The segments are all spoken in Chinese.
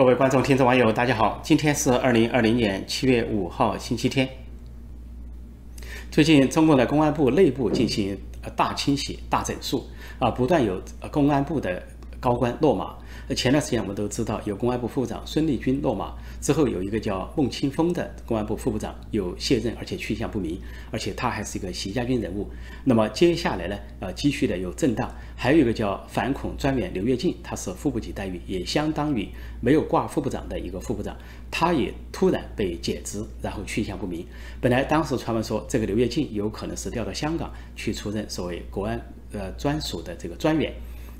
各位观众、听众、网友，大家好！今天是二零二零年七月五号，星期天。最近，中共的公安部内部进行大清洗、大整肃啊，不断有公安部的高官落马。前段时间我们都知道，有公安部副部长孙立军落马之后，有一个叫孟庆峰的公安部副部长有卸任，而且去向不明，而且他还是一个习家军人物。那么接下来呢，呃，继续的有震荡。还有一个叫反恐专员刘跃进，他是副部级待遇，也相当于没有挂副部长的一个副部长，他也突然被解职，然后去向不明。本来当时传闻说，这个刘跃进有可能是调到香港去出任所谓国安呃专属的这个专员，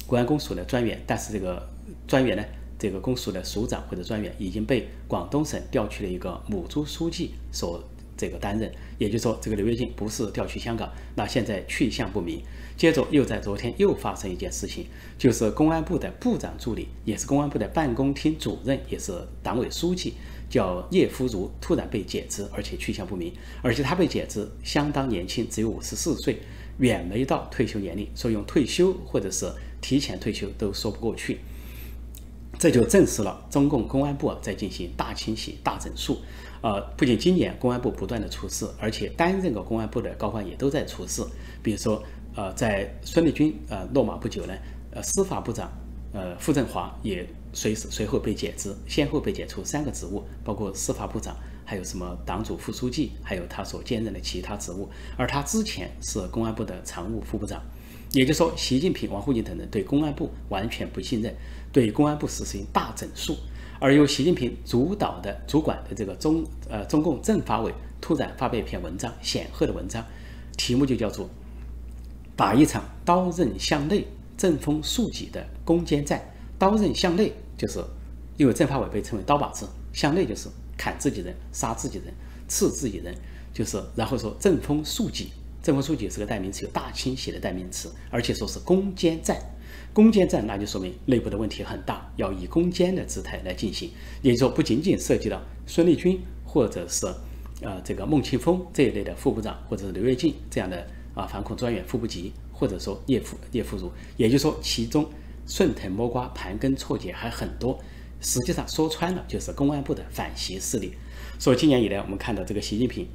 国安公署的专员，但是这个。专员呢？这个公署的署长或者专员已经被广东省调去了一个母猪书记所这个担任，也就是说，这个刘跃进不是调去香港，那现在去向不明。接着又在昨天又发生一件事情，就是公安部的部长助理，也是公安部的办公厅主任，也是党委书记，叫叶福如，突然被解职，而且去向不明，而且他被解职相当年轻，只有五十四岁，远没到退休年龄，说用退休或者是提前退休都说不过去。这就证实了中共公安部啊在进行大清洗、大整肃。呃，不仅今年公安部不断的出事，而且担任过公安部的高官也都在出事。比如说，呃，在孙立军呃落马不久呢，呃，司法部长呃傅政华也随时随后被解职，先后被解除三个职务，包括司法部长，还有什么党组副书记，还有他所兼任的其他职务。而他之前是公安部的常务副部长。也就是说，习近平、王沪宁等人对公安部完全不信任，对公安部实行大整肃，而由习近平主导的、主管的这个中呃中共政法委突然发表一篇文章，显赫的文章，题目就叫做“打一场刀刃向内、针锋速戟的攻坚战”。刀刃向内，就是因为政法委被称为刀把子，向内就是砍自己人、杀自己人、刺自己人，就是然后说针锋速戟。政风书记是个代名词，有大清洗的代名词，而且说是攻坚战。攻坚战那就说明内部的问题很大，要以攻坚的姿态来进行。也就说，不仅仅涉及到孙立军或者是呃这个孟庆峰这一类的副部长，或者是刘跃进这样的啊反恐专员副部级，或者说叶副叶副如。也就是说，其中顺藤摸瓜、盘根错节还很多。实际上说穿了，就是公安部的反习势力。所以今年以来，我们看到这个习近平。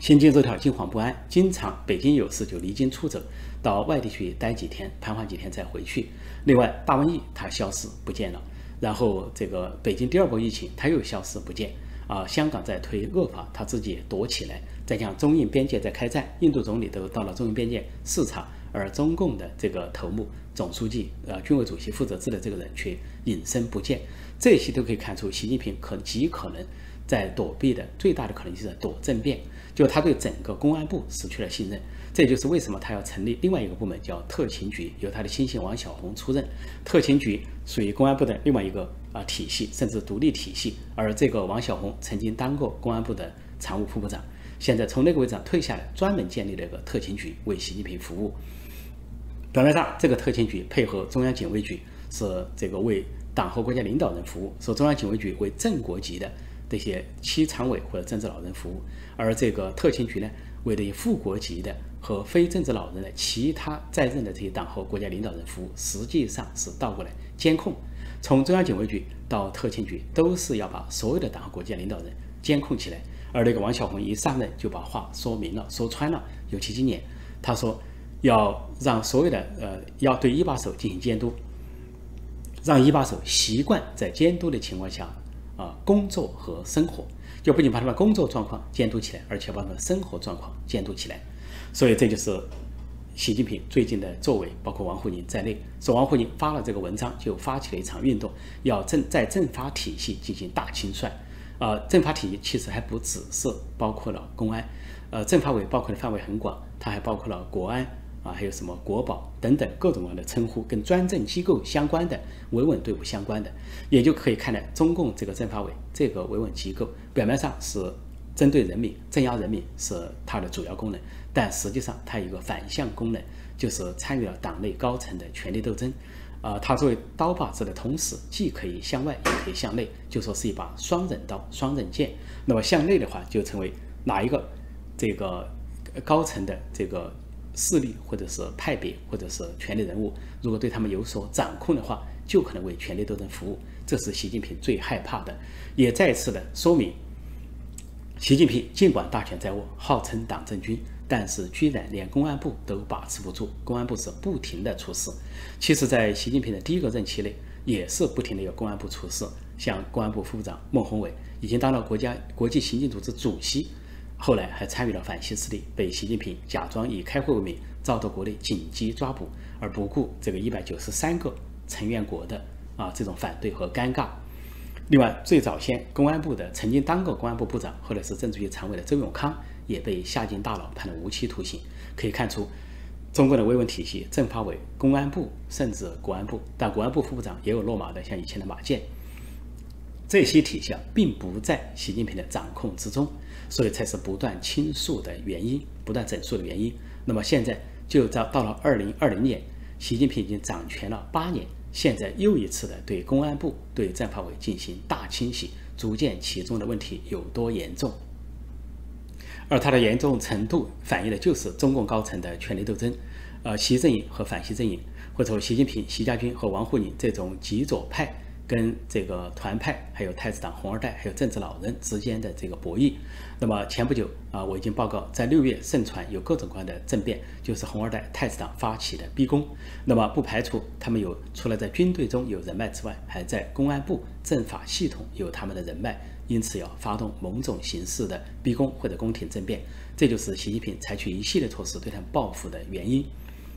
心惊肉跳、惊惶不安，经常北京有事就离京出走，到外地去待几天、盘桓几天再回去。另外，大瘟疫它消失不见了，然后这个北京第二波疫情它又消失不见啊。香港在推恶法，他自己也躲起来。再讲中印边界在开战，印度总理都到了中印边界视察，而中共的这个头目、总书记、呃军委主席负责制的这个人却隐身不见。这些都可以看出，习近平可极可能在躲避的最大的可能性是躲政变。就他对整个公安部失去了信任，这就是为什么他要成立另外一个部门，叫特勤局，由他的亲信王小红出任。特勤局属于公安部的另外一个啊体系，甚至独立体系。而这个王小红曾经当过公安部的常务副部长，现在从那个位置上退下来，专门建立了一个特勤局为习近平服务。表面上，这个特勤局配合中央警卫局，是这个为党和国家领导人服务，说中央警卫局为正国级的。这些七常委或者政治老人服务，而这个特勤局呢，为这些副国级的和非政治老人的其他在任的这些党和国家领导人服务，实际上是倒过来监控。从中央警卫局到特勤局，都是要把所有的党和国家领导人监控起来。而那个王小红一上任就把话说明了、说穿了，尤其今年，他说要让所有的呃要对一把手进行监督，让一把手习惯在监督的情况下。啊，工作和生活就不仅把他们工作状况监督起来，而且把他们生活状况监督起来。所以这就是习近平最近的作为，包括王沪宁在内。说王沪宁发了这个文章，就发起了一场运动，要政在政法体系进行大清算。啊，政法体系其实还不只是包括了公安，呃，政法委包括的范围很广，它还包括了国安。啊，还有什么国宝等等各种各样的称呼，跟专政机构相关的维稳队伍相关的，也就可以看到中共这个政法委这个维稳机构，表面上是针对人民、镇压人民是它的主要功能，但实际上它有一个反向功能，就是参与了党内高层的权力斗争。啊，它作为刀把子的同时，既可以向外，也可以向内，就说是一把双刃刀、双刃剑。那么向内的话，就成为哪一个这个高层的这个。势力或者是派别或者是权力人物，如果对他们有所掌控的话，就可能为权力斗争服务，这是习近平最害怕的，也再次的说明，习近平尽管大权在握，号称党政军，但是居然连公安部都把持不住，公安部是不停的出事。其实，在习近平的第一个任期内，也是不停的有公安部出事，像公安部副部长孟宏伟已经当了国家国际刑警组织主席。后来还参与了反西势力，被习近平假装以开会为名遭到国内紧急抓捕，而不顾这个一百九十三个成员国的啊这种反对和尴尬。另外，最早先公安部的曾经当过公安部部长，后来是政治局常委的周永康也被下进大牢判了无期徒刑。可以看出，中国的维稳体系，政法委、公安部甚至国安部，但国安部副部长也有落马的，像以前的马建。这些体系并不在习近平的掌控之中，所以才是不断倾诉的原因，不断整肃的原因。那么现在就到到了二零二零年，习近平已经掌权了八年，现在又一次的对公安部、对政法委进行大清洗，逐渐其中的问题有多严重。而它的严重程度反映的就是中共高层的权力斗争，呃，习阵营和反习阵营，或者说习近平、习家军和王沪宁这种极左派。跟这个团派，还有太子党红二代，还有政治老人之间的这个博弈。那么前不久啊，我已经报告，在六月盛传有各种各样的政变，就是红二代、太子党发起的逼宫。那么不排除他们有除了在军队中有人脉之外，还在公安部、政法系统有他们的人脉，因此要发动某种形式的逼宫或者宫廷政变。这就是习近平采取一系列措施对他们报复的原因。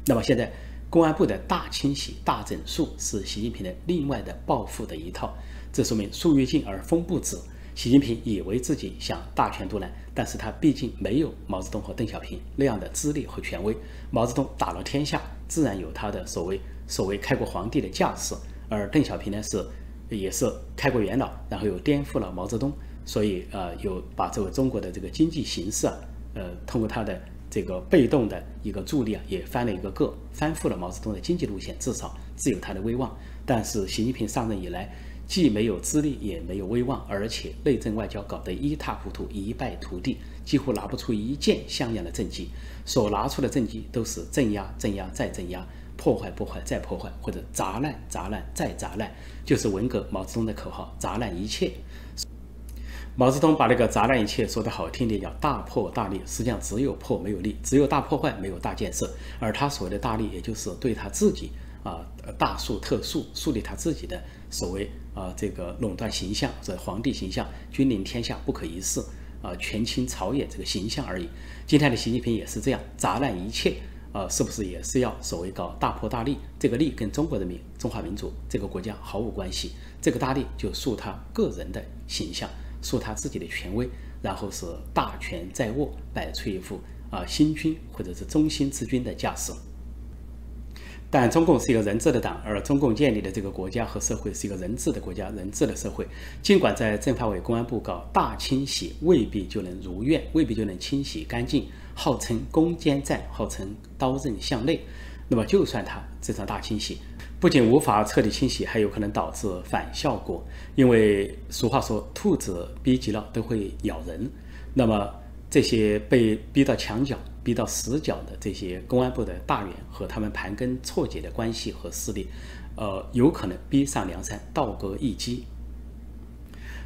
那么现在。公安部的大清洗、大整肃是习近平的另外的报复的一套，这说明树欲静而风不止。习近平以为自己想大权独揽，但是他毕竟没有毛泽东和邓小平那样的资历和权威。毛泽东打了天下，自然有他的所谓所谓开国皇帝的架势，而邓小平呢是也是开国元老，然后又颠覆了毛泽东，所以呃，有把这个中国的这个经济形势啊，呃，通过他的。这个被动的一个助力啊，也翻了一个个，翻覆了毛泽东的经济路线，至少自有他的威望。但是习近平上任以来，既没有资历，也没有威望，而且内政外交搞得一塌糊涂，一败涂地，几乎拿不出一件像样的政绩。所拿出的政绩都是镇压、镇压再镇压，破坏、破坏再破坏，或者砸烂、砸烂再砸烂，就是文革毛泽东的口号：砸烂一切。毛泽东把那个砸烂一切说的好听点叫大破大立，实际上只有破没有立，只有大破坏没有大建设。而他所谓的大立，也就是对他自己啊大树特树，树立他自己的所谓啊这个垄断形象，这皇帝形象，君临天下不可一世啊权倾朝野这个形象而已。今天的习近平也是这样砸烂一切啊，是不是也是要所谓搞大破大立？这个立跟中国人民、中华民族这个国家毫无关系，这个大立就树他个人的形象。树他自己的权威，然后是大权在握，摆出一副啊新君或者是中心之君的架势。但中共是一个人治的党，而中共建立的这个国家和社会是一个人治的国家、人治的社会。尽管在政法委、公安部搞大清洗，未必就能如愿，未必就能清洗干净，号称攻坚战，号称刀刃向内。那么，就算他这场大清洗。不仅无法彻底清洗，还有可能导致反效果。因为俗话说，兔子逼急了都会咬人。那么这些被逼到墙角、逼到死角的这些公安部的大员和他们盘根错节的关系和势力，呃，有可能逼上梁山，倒戈一击。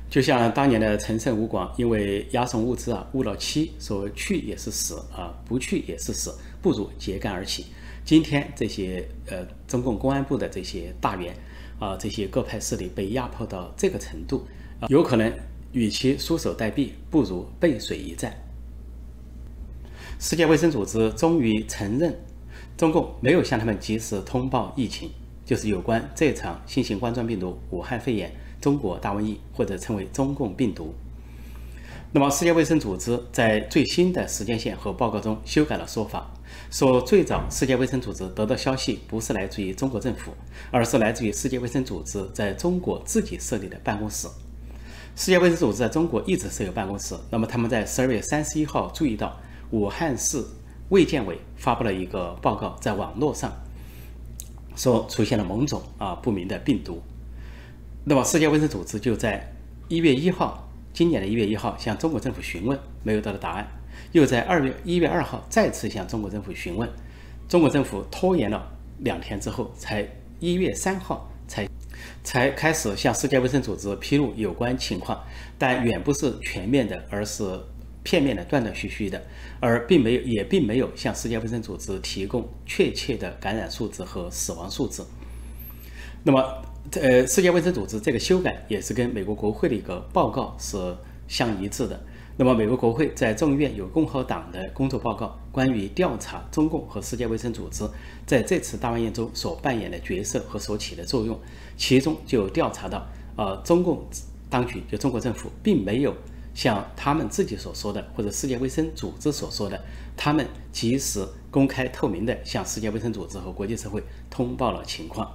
就像当年的陈胜吴广，因为押送物资啊误了期，说去也是死啊，不去也是死，不如揭竿而起。今天这些呃中共公安部的这些大员啊，这些各派势力被压迫到这个程度，有可能与其束手待毙，不如背水一战。世界卫生组织终于承认，中共没有向他们及时通报疫情，就是有关这场新型冠状病毒武汉肺炎中国大瘟疫，或者称为中共病毒。那么，世界卫生组织在最新的时间线和报告中修改了说法。说最早世界卫生组织得到消息不是来自于中国政府，而是来自于世界卫生组织在中国自己设立的办公室。世界卫生组织在中国一直设有办公室。那么他们在十二月三十一号注意到武汉市卫健委发布了一个报告，在网络上说出现了某种啊不明的病毒。那么世界卫生组织就在一月一号，今年的一月一号向中国政府询问，没有得到答案。又在二月一月二号再次向中国政府询问，中国政府拖延了两天之后，才一月三号才才开始向世界卫生组织披露有关情况，但远不是全面的，而是片面的、断断续续的，而并没有也并没有向世界卫生组织提供确切的感染数字和死亡数字。那么，呃，世界卫生组织这个修改也是跟美国国会的一个报告是相一致的。那么，美国国会在众议院有共和党的工作报告，关于调查中共和世界卫生组织在这次大瘟疫中所扮演的角色和所起的作用，其中就调查到，呃，中共当局就中国政府并没有像他们自己所说的，或者世界卫生组织所说的，他们及时、公开、透明地向世界卫生组织和国际社会通报了情况。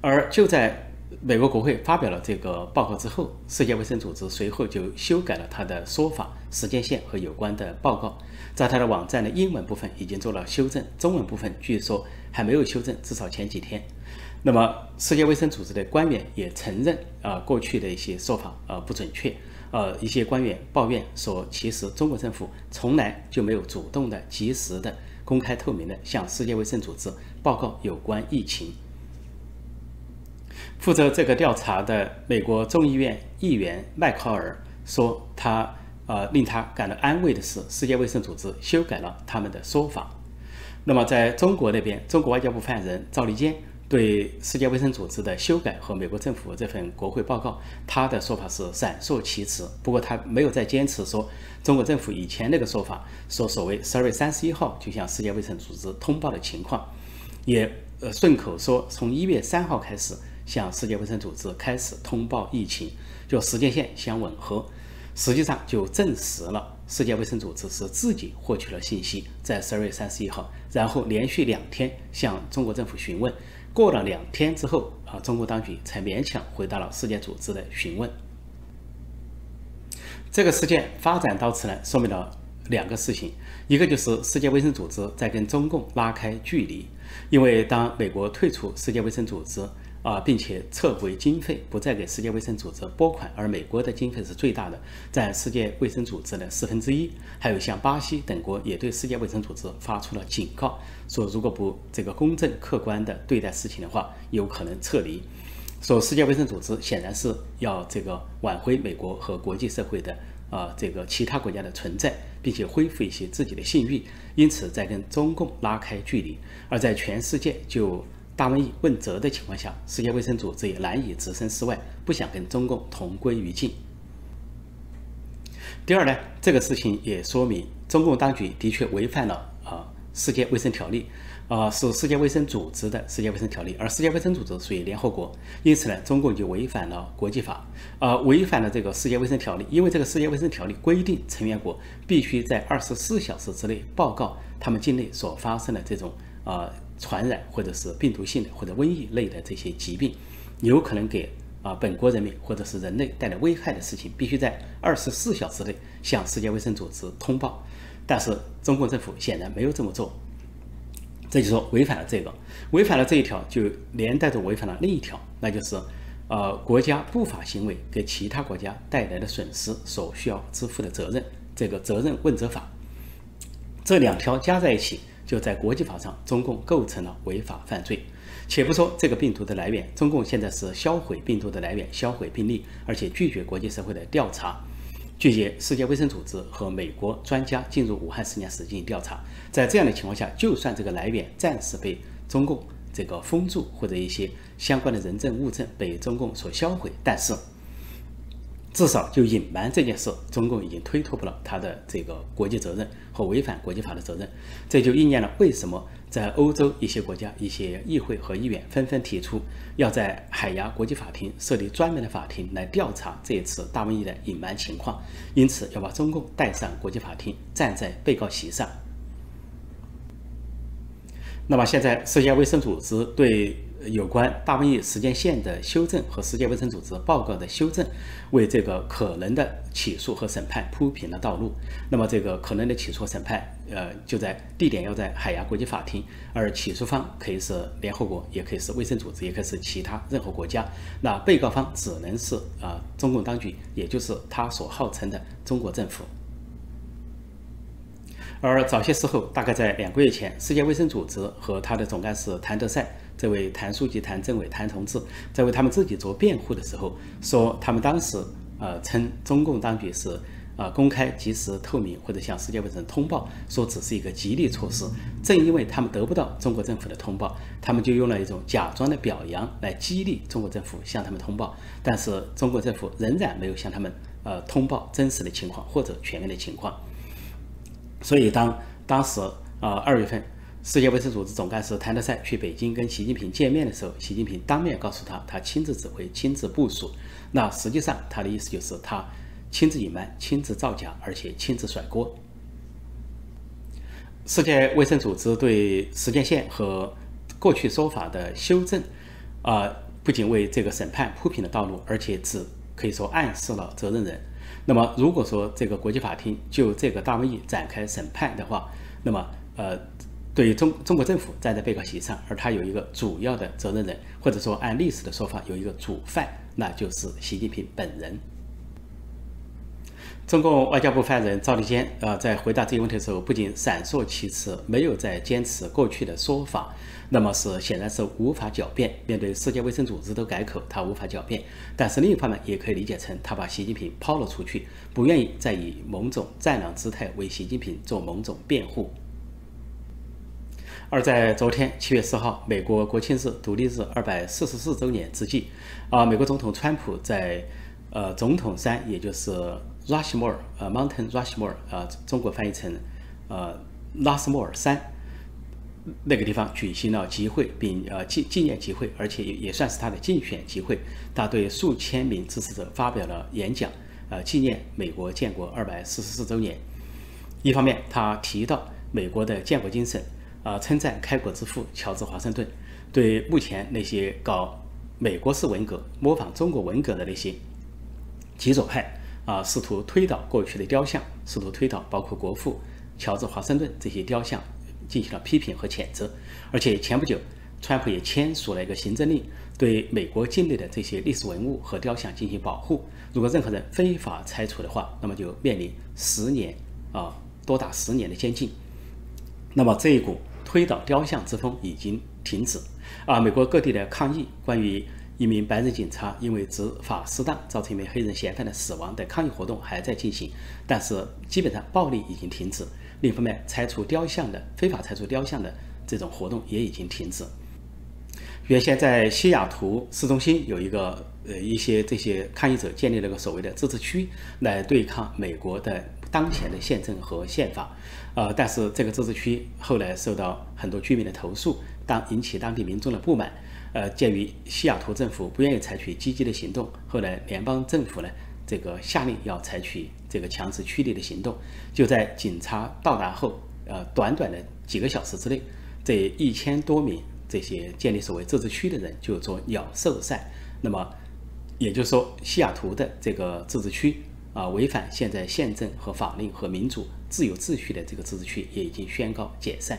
而就在美国国会发表了这个报告之后，世界卫生组织随后就修改了他的说法、时间线和有关的报告，在他的网站的英文部分已经做了修正，中文部分据说还没有修正，至少前几天。那么，世界卫生组织的官员也承认，啊，过去的一些说法呃不准确，呃，一些官员抱怨说，其实中国政府从来就没有主动的、及时的、公开透明的向世界卫生组织报告有关疫情。负责这个调查的美国众议院议员麦考尔说：“他呃，令他感到安慰的是，世界卫生组织修改了他们的说法。那么，在中国那边，中国外交部发言人赵立坚对世界卫生组织的修改和美国政府这份国会报告，他的说法是闪烁其词。不过，他没有再坚持说中国政府以前那个说法，说所谓十二月三十一号就向世界卫生组织通报的情况，也呃顺口说从一月三号开始。”向世界卫生组织开始通报疫情，就时间线相吻合，实际上就证实了世界卫生组织是自己获取了信息，在十二月三十一号，然后连续两天向中国政府询问，过了两天之后啊，中国当局才勉强回答了世界组织的询问。这个事件发展到此呢，说明了两个事情，一个就是世界卫生组织在跟中共拉开距离，因为当美国退出世界卫生组织。啊，并且撤回经费，不再给世界卫生组织拨款，而美国的经费是最大的，占世界卫生组织的四分之一。还有像巴西等国也对世界卫生组织发出了警告，说如果不这个公正客观的对待事情的话，有可能撤离。说世界卫生组织显然是要这个挽回美国和国际社会的啊这个其他国家的存在，并且恢复一些自己的信誉，因此在跟中共拉开距离，而在全世界就。大瘟疫问责的情况下，世界卫生组织也难以置身事外，不想跟中共同归于尽。第二呢，这个事情也说明中共当局的确违反了啊世界卫生条例，啊是世界卫生组织的世界卫生条例，而世界卫生组织属于联合国，因此呢，中共就违反了国际法，啊违反了这个世界卫生条例，因为这个世界卫生条例规定成员国必须在二十四小时之内报告他们境内所发生的这种啊。传染或者是病毒性的或者瘟疫类的这些疾病，有可能给啊本国人民或者是人类带来危害的事情，必须在二十四小时内向世界卫生组织通报。但是中国政府显然没有这么做，这就说违反了这个，违反了这一条，就连带着违反了另一条，那就是呃国家不法行为给其他国家带来的损失所需要支付的责任，这个责任问责法，这两条加在一起。就在国际法上，中共构成了违法犯罪。且不说这个病毒的来源，中共现在是销毁病毒的来源，销毁病例，而且拒绝国际社会的调查，拒绝世界卫生组织和美国专家进入武汉实验室进行调查。在这样的情况下，就算这个来源暂时被中共这个封住，或者一些相关的人证物证被中共所销毁，但是。至少就隐瞒这件事，中共已经推脱不了他的这个国际责任和违反国际法的责任，这就应验了为什么在欧洲一些国家、一些议会和议员纷纷提出要在海牙国际法庭设立专门的法庭来调查这一次大瘟疫的隐瞒情况，因此要把中共带上国际法庭，站在被告席上。那么现在世界卫生组织对。有关大瘟疫时间线的修正和世界卫生组织报告的修正，为这个可能的起诉和审判铺平了道路。那么，这个可能的起诉和审判，呃，就在地点要在海牙国际法庭，而起诉方可以是联合国，也可以是卫生组织，也可以是其他任何国家。那被告方只能是啊，中共当局，也就是他所号称的中国政府。而早些时候，大概在两个月前，世界卫生组织和他的总干事谭德赛，这位谭书记、谭政委、谭同志，在为他们自己做辩护的时候，说他们当时呃称中共当局是。啊，公开、及时、透明，或者向世界卫生通报，说只是一个激励措施。正因为他们得不到中国政府的通报，他们就用了一种假装的表扬来激励中国政府向他们通报。但是中国政府仍然没有向他们呃通报真实的情况或者全面的情况。所以当当时啊二月份，世界卫生组织总干事谭德赛去北京跟习近平见面的时候，习近平当面告诉他，他亲自指挥、亲自部署。那实际上他的意思就是他。亲自隐瞒、亲自造假，而且亲自甩锅。世界卫生组织对时间线和过去说法的修正，啊，不仅为这个审判铺平了道路，而且只可以说暗示了责任人。那么，如果说这个国际法庭就这个大瘟疫展开审判的话，那么，呃，对于中中国政府站在被告席上，而他有一个主要的责任人，或者说按历史的说法有一个主犯，那就是习近平本人。中共外交部发言人赵立坚，呃，在回答这个问题的时候，不仅闪烁其词，没有再坚持过去的说法，那么是显然是无法狡辩。面对世界卫生组织都改口，他无法狡辩。但是另一方面，也可以理解成他把习近平抛了出去，不愿意再以某种战狼姿态为习近平做某种辩护。而在昨天七月四号，美国国庆日、独立日二百四十四周年之际，啊，美国总统川普在呃总统山，也就是。Rushmore，呃，Mountain Rushmore，呃，中国翻译成，呃，拉斯莫尔山，那个地方举行了集会，并呃纪纪念集会，而且也也算是他的竞选集会。他对数千名支持者发表了演讲，呃，纪念美国建国二百四十四周年。一方面，他提到美国的建国精神，啊，称赞开国之父乔治华盛顿，对目前那些搞美国式文革、模仿中国文革的那些极左派。啊，试图推倒过去的雕像，试图推倒包括国父乔治华盛顿这些雕像，进行了批评和谴责。而且前不久，川普也签署了一个行政令，对美国境内的这些历史文物和雕像进行保护。如果任何人非法拆除的话，那么就面临十年啊，多达十年的监禁。那么这一股推倒雕像之风已经停止啊，美国各地的抗议关于。一名白人警察因为执法失当，造成一名黑人嫌犯的死亡的抗议活动还在进行，但是基本上暴力已经停止。另一方面，拆除雕像的非法拆除雕像的这种活动也已经停止。原先在西雅图市中心有一个呃一些这些抗议者建立了个所谓的自治区来对抗美国的当前的宪政和宪法，呃，但是这个自治区后来受到很多居民的投诉，当引起当地民众的不满。呃，鉴于西雅图政府不愿意采取积极的行动，后来联邦政府呢，这个下令要采取这个强制驱离的行动。就在警察到达后，呃，短短的几个小时之内，这一千多名这些建立所谓自治区的人就做鸟兽散。那么，也就是说，西雅图的这个自治区啊，违反现在宪政和法令和民主自由秩序的这个自治区也已经宣告解散。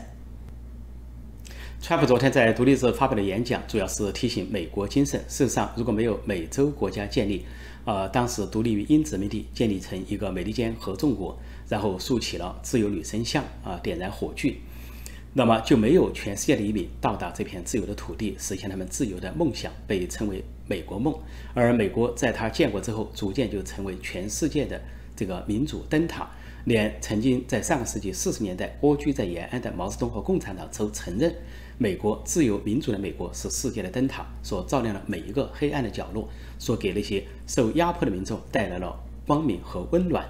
川普昨天在独立日发表的演讲，主要是提醒美国精神。事实上，如果没有美洲国家建立，呃，当时独立于英殖民地，建立成一个美利坚合众国，然后竖起了自由女神像，啊，点燃火炬，那么就没有全世界的移民到达这片自由的土地，实现他们自由的梦想，被称为美国梦。而美国在它建国之后，逐渐就成为全世界的这个民主灯塔。连曾经在上个世纪四十年代蜗居在延安的毛泽东和共产党都承认。美国自由民主的美国是世界的灯塔，所照亮了每一个黑暗的角落，所给那些受压迫的民众带来了光明和温暖。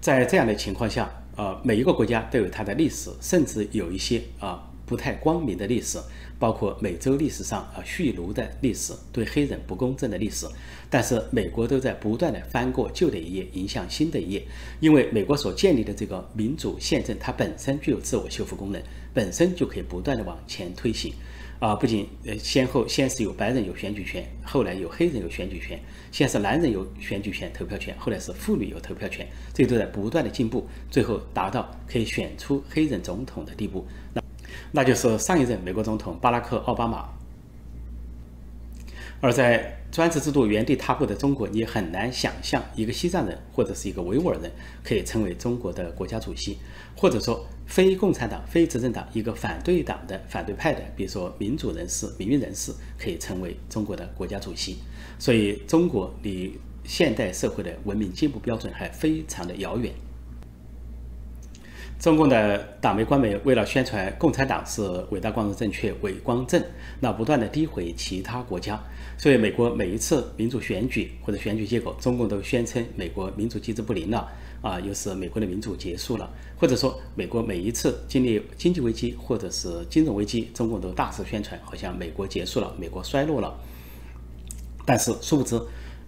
在这样的情况下，呃，每一个国家都有它的历史，甚至有一些啊不太光明的历史。包括美洲历史上啊蓄奴的历史，对黑人不公正的历史，但是美国都在不断的翻过旧的一页，迎向新的一页。因为美国所建立的这个民主宪政，它本身具有自我修复功能，本身就可以不断的往前推行。啊，不仅呃先后先是有白人有选举权，后来有黑人有选举权，先是男人有选举权投票权，后来是妇女有投票权，这都在不断的进步，最后达到可以选出黑人总统的地步。那。那就是上一任美国总统巴拉克·奥巴马，而在专制制度原地踏步的中国，你很难想象一个西藏人或者是一个维吾尔人可以成为中国的国家主席，或者说非共产党、非执政党一个反对党的反对派的，比如说民主人士、民运人士可以成为中国的国家主席。所以，中国离现代社会的文明进步标准还非常的遥远。中共的党媒官媒为了宣传共产党是伟大、光荣、正确、伟光正，那不断的诋毁其他国家。所以，美国每一次民主选举或者选举结果，中共都宣称美国民主机制不灵了，啊，又是美国的民主结束了，或者说美国每一次经历经济危机或者是金融危机，中共都大肆宣传，好像美国结束了，美国衰落了。但是，殊不知。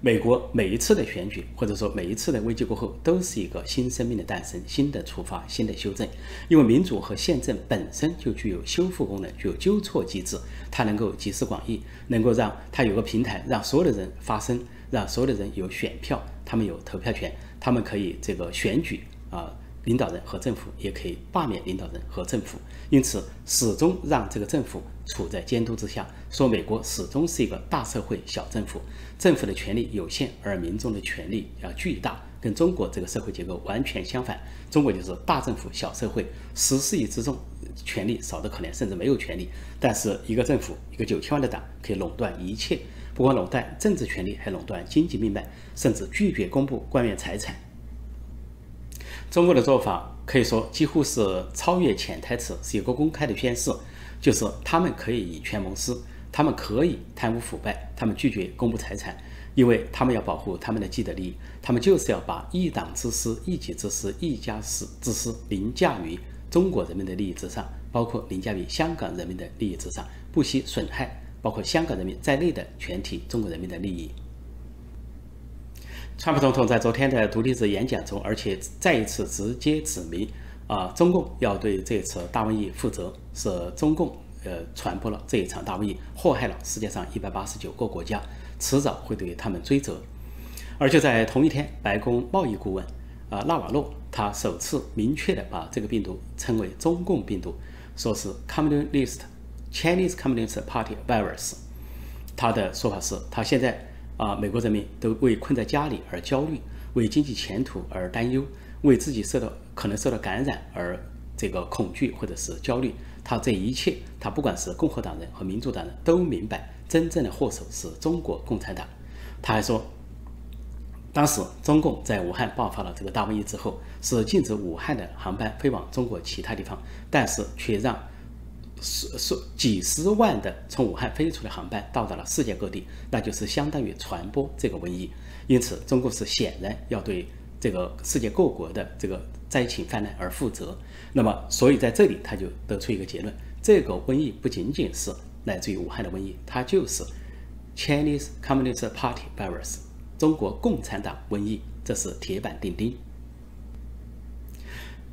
美国每一次的选举，或者说每一次的危机过后，都是一个新生命的诞生、新的出发、新的修正。因为民主和宪政本身就具有修复功能，具有纠错机制，它能够集思广益，能够让它有个平台，让所有的人发声，让所有的人有选票，他们有投票权，他们可以这个选举啊。领导人和政府也可以罢免领导人和政府，因此始终让这个政府处在监督之下。说美国始终是一个大社会小政府，政府的权力有限，而民众的权力要巨大，跟中国这个社会结构完全相反。中国就是大政府小社会，十四亿之众，权力少得可怜，甚至没有权力。但是一个政府，一个九千万的党可以垄断一切，不光垄断政治权力，还垄断经济命脉，甚至拒绝公布官员财产。中国的做法可以说几乎是超越潜台词，是一个公开的宣誓，就是他们可以以权谋私，他们可以贪污腐败，他们拒绝公布财产，因为他们要保护他们的既得利益，他们就是要把一党之私、一己之私、一家私之私凌驾于中国人民的利益之上，包括凌驾于香港人民的利益之上，不惜损害包括香港人民在内的全体中国人民的利益。川普总统在昨天的独立日演讲中，而且再一次直接指明，啊，中共要对这次大瘟疫负责，是中共呃传播了这一场大瘟疫，祸害了世界上一百八十九个国家，迟早会对他们追责。而就在同一天，白宫贸易顾问啊纳瓦洛，他首次明确的把这个病毒称为中共病毒，说是 Communist Chinese Communist Party virus。他的说法是，他现在。啊，美国人民都为困在家里而焦虑，为经济前途而担忧，为自己受到可能受到感染而这个恐惧或者是焦虑。他这一切，他不管是共和党人和民主党人都明白，真正的祸首是中国共产党。他还说，当时中共在武汉爆发了这个大瘟疫之后，是禁止武汉的航班飞往中国其他地方，但是却让。数数几十万的从武汉飞出的航班到达了世界各地，那就是相当于传播这个瘟疫。因此，中国是显然要对这个世界各国的这个灾情泛滥而负责。那么，所以在这里他就得出一个结论：这个瘟疫不仅仅是来自于武汉的瘟疫，它就是 Chinese Communist Party virus，中国共产党瘟疫，这是铁板钉钉。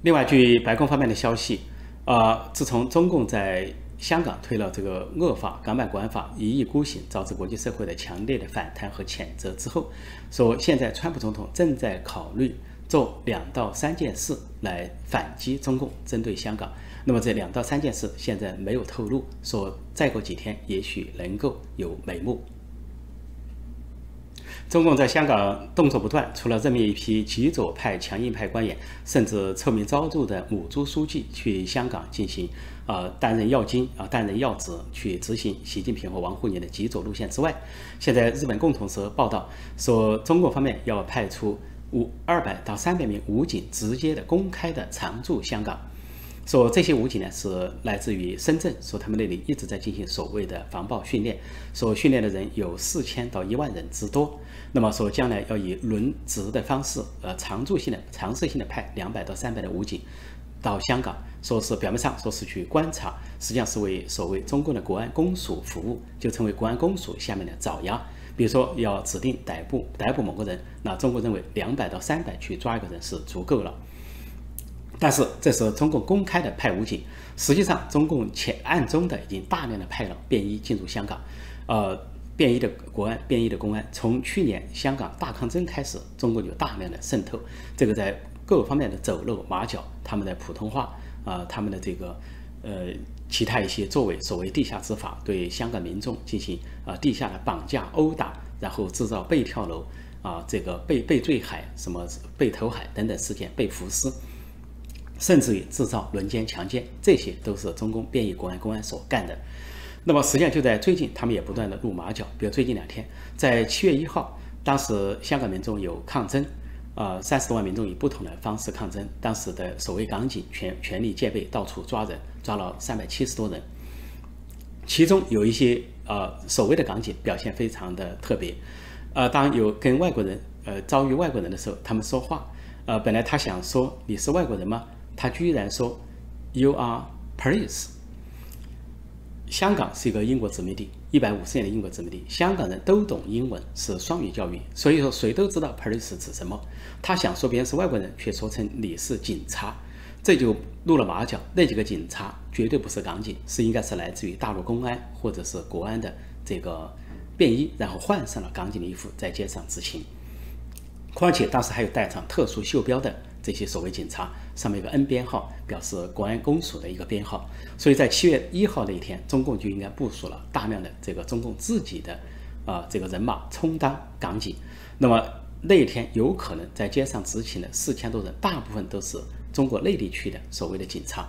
另外，据白宫方面的消息。啊！自从中共在香港推了这个恶法《港版国安法》，一意孤行，导致国际社会的强烈的反弹和谴责之后，说现在川普总统正在考虑做两到三件事来反击中共针对香港。那么这两到三件事现在没有透露，说再过几天也许能够有眉目。中共在香港动作不断，除了任命一批极左派、强硬派官员，甚至臭名昭著的母猪书记去香港进行啊担任要津啊担任要职，去执行习近平和王沪宁的极左路线之外，现在日本共同社报道说，中国方面要派出五二百到三百名武警，直接的公开的常驻香港。说这些武警呢是来自于深圳，说他们那里一直在进行所谓的防暴训练，说训练的人有四千到一万人之多。那么说将来要以轮值的方式，呃，常驻性的、常设性的派两百到三百的武警到香港，说是表面上说是去观察，实际上是为所谓中共的国安公署服务，就成为国安公署下面的爪牙。比如说要指定逮捕逮捕某个人，那中国认为两百到三百去抓一个人是足够了。但是这时候中共公开的派武警，实际上中共且暗中的已经大量的派了便衣进入香港，呃，便衣的国安、便衣的公安，从去年香港大抗争开始，中国就大量的渗透，这个在各方面的走漏马脚，他们的普通话啊，他们的这个呃其他一些作为，所谓地下执法，对香港民众进行啊地下的绑架、殴打，然后制造被跳楼啊，这个被被坠海、什么被投海等等事件，被伏尸，甚至于制造轮奸、强奸，这些都是中共便衣国安公安所干的。那么实际上就在最近，他们也不断的露马脚，比如最近两天，在七月一号，当时香港民众有抗争。呃，三十多万民众以不同的方式抗争，当时的守卫港警全全力戒备，到处抓人，抓了三百七十多人。其中有一些呃守卫的港警表现非常的特别。呃，当有跟外国人呃遭遇外国人的时候，他们说话，呃，本来他想说你是外国人吗？他居然说 You are police。香港是一个英国殖民地，一百五十年的英国殖民地，香港人都懂英文，是双语教育，所以说谁都知道 police 指什么。他想说别人是外国人，却说成你是警察，这就露了马脚。那几个警察绝对不是港警，是应该是来自于大陆公安或者是国安的这个便衣，然后换上了港警的衣服在街上执勤。况且当时还有带上特殊袖标的。这些所谓警察上面有个 N 编号，表示国安公署的一个编号，所以在七月一号那一天，中共就应该部署了大量的这个中共自己的啊这个人马充当港警。那么那一天有可能在街上执勤的四千多人，大部分都是中国内地区的所谓的警察。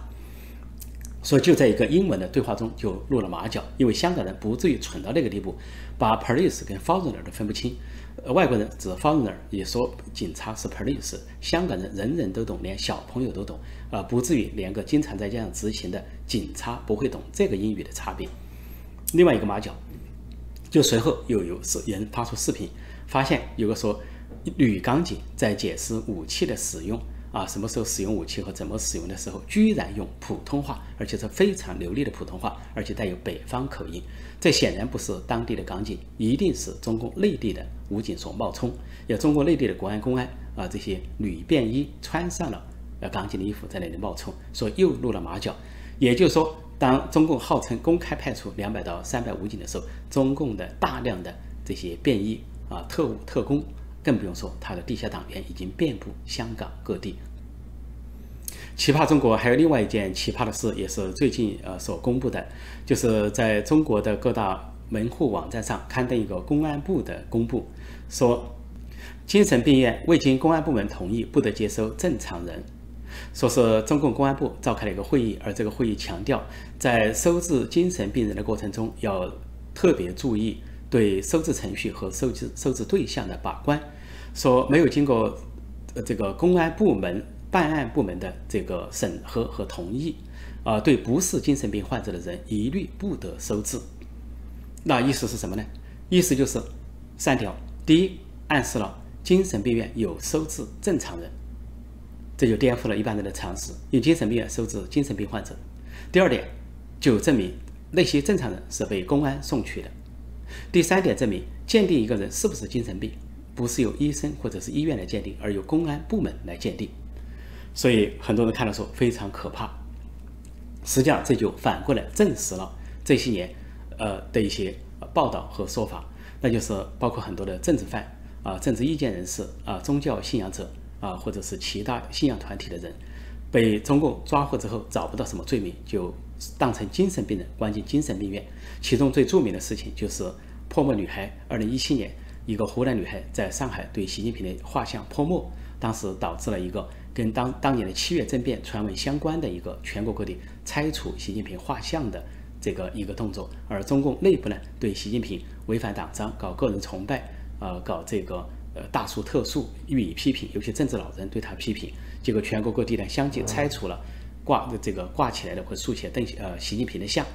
所以就在一个英文的对话中就露了马脚，因为香港人不至于蠢到那个地步，把 police 跟 foreigner 都分不清。外国人指 foreigner 也说警察是 police，香港人人人都懂，连小朋友都懂，啊，不至于连个经常在街上执勤的警察不会懂这个英语的差别。另外一个马脚，就随后又有是人发出视频，发现有个说女港警在解释武器的使用。啊，什么时候使用武器和怎么使用的时候，居然用普通话，而且是非常流利的普通话，而且带有北方口音。这显然不是当地的港警，一定是中共内地的武警所冒充。有中国内地的国安公安啊，这些女便衣穿上了呃港警的衣服在那里冒充，所以又露了马脚。也就是说，当中共号称公开派出两百到三百武警的时候，中共的大量的这些便衣啊特务特工。更不用说他的地下党员已经遍布香港各地。奇葩中国还有另外一件奇葩的事，也是最近呃所公布的，就是在中国的各大门户网站上刊登一个公安部的公布，说精神病院未经公安部门同意不得接收正常人。说是中共公安部召开了一个会议，而这个会议强调，在收治精神病人的过程中要特别注意。对收治程序和收治收治对象的把关，说没有经过这个公安部门办案部门的这个审核和同意，啊，对不是精神病患者的人一律不得收治。那意思是什么呢？意思就是三条：第一，暗示了精神病院有收治正常人，这就颠覆了一般人的常识，有精神病院收治精神病患者；第二点，就证明那些正常人是被公安送去的。第三点证明，鉴定一个人是不是精神病，不是由医生或者是医院来鉴定，而由公安部门来鉴定。所以很多人看了说非常可怕。实际上这就反过来证实了这些年，呃的一些报道和说法，那就是包括很多的政治犯啊、政治意见人士啊、宗教信仰者啊，或者是其他信仰团体的人，被中共抓获之后找不到什么罪名，就当成精神病人关进精神病院。其中最著名的事情就是泼墨女孩。二零一七年，一个湖南女孩在上海对习近平的画像泼墨，当时导致了一个跟当当年的七月政变传闻相关的一个全国各地拆除习近平画像的这个一个动作。而中共内部呢，对习近平违反党章、搞个人崇拜，呃，搞这个呃大书特书予以批评，尤其政治老人对他批评，结果全国各地呢相继拆除了挂的这个挂起来的或竖起来邓呃习近平的像。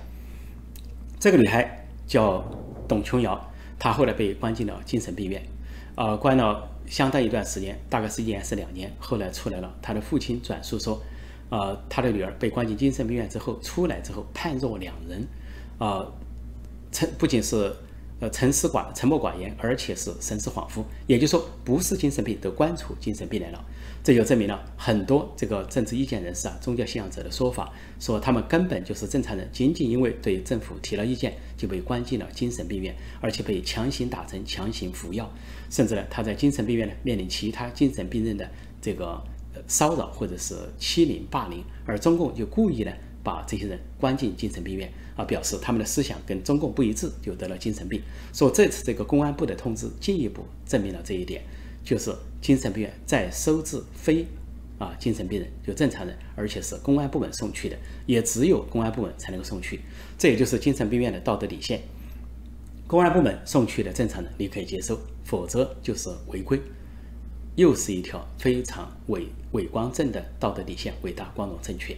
这个女孩叫董琼瑶，她后来被关进了精神病院，呃，关了相当一段时间，大概是一年是两年，后来出来了。她的父亲转述说，呃，她的女儿被关进精神病院之后，出来之后判若两人，啊，称不仅是。呃，沉思寡沉默寡言，而且是神思恍惚，也就是说，不是精神病都关出精神病来了。这就证明了很多这个政治意见人士啊、宗教信仰者的说法，说他们根本就是正常人，仅仅因为对政府提了意见，就被关进了精神病院，而且被强行打针、强行服药，甚至呢，他在精神病院呢面临其他精神病人的这个骚扰或者是欺凌、霸凌，而中共就故意呢把这些人关进精神病院啊，表示他们的思想跟中共不一致，就得了精神病。说这次这个公安部的通知进一步证明了这一点，就是精神病院在收治非啊精神病人，就正常人，而且是公安部门送去的，也只有公安部门才能够送去。这也就是精神病院的道德底线。公安部门送去的正常人你可以接受，否则就是违规，又是一条非常伟伟光正的道德底线，伟大、光荣、正确。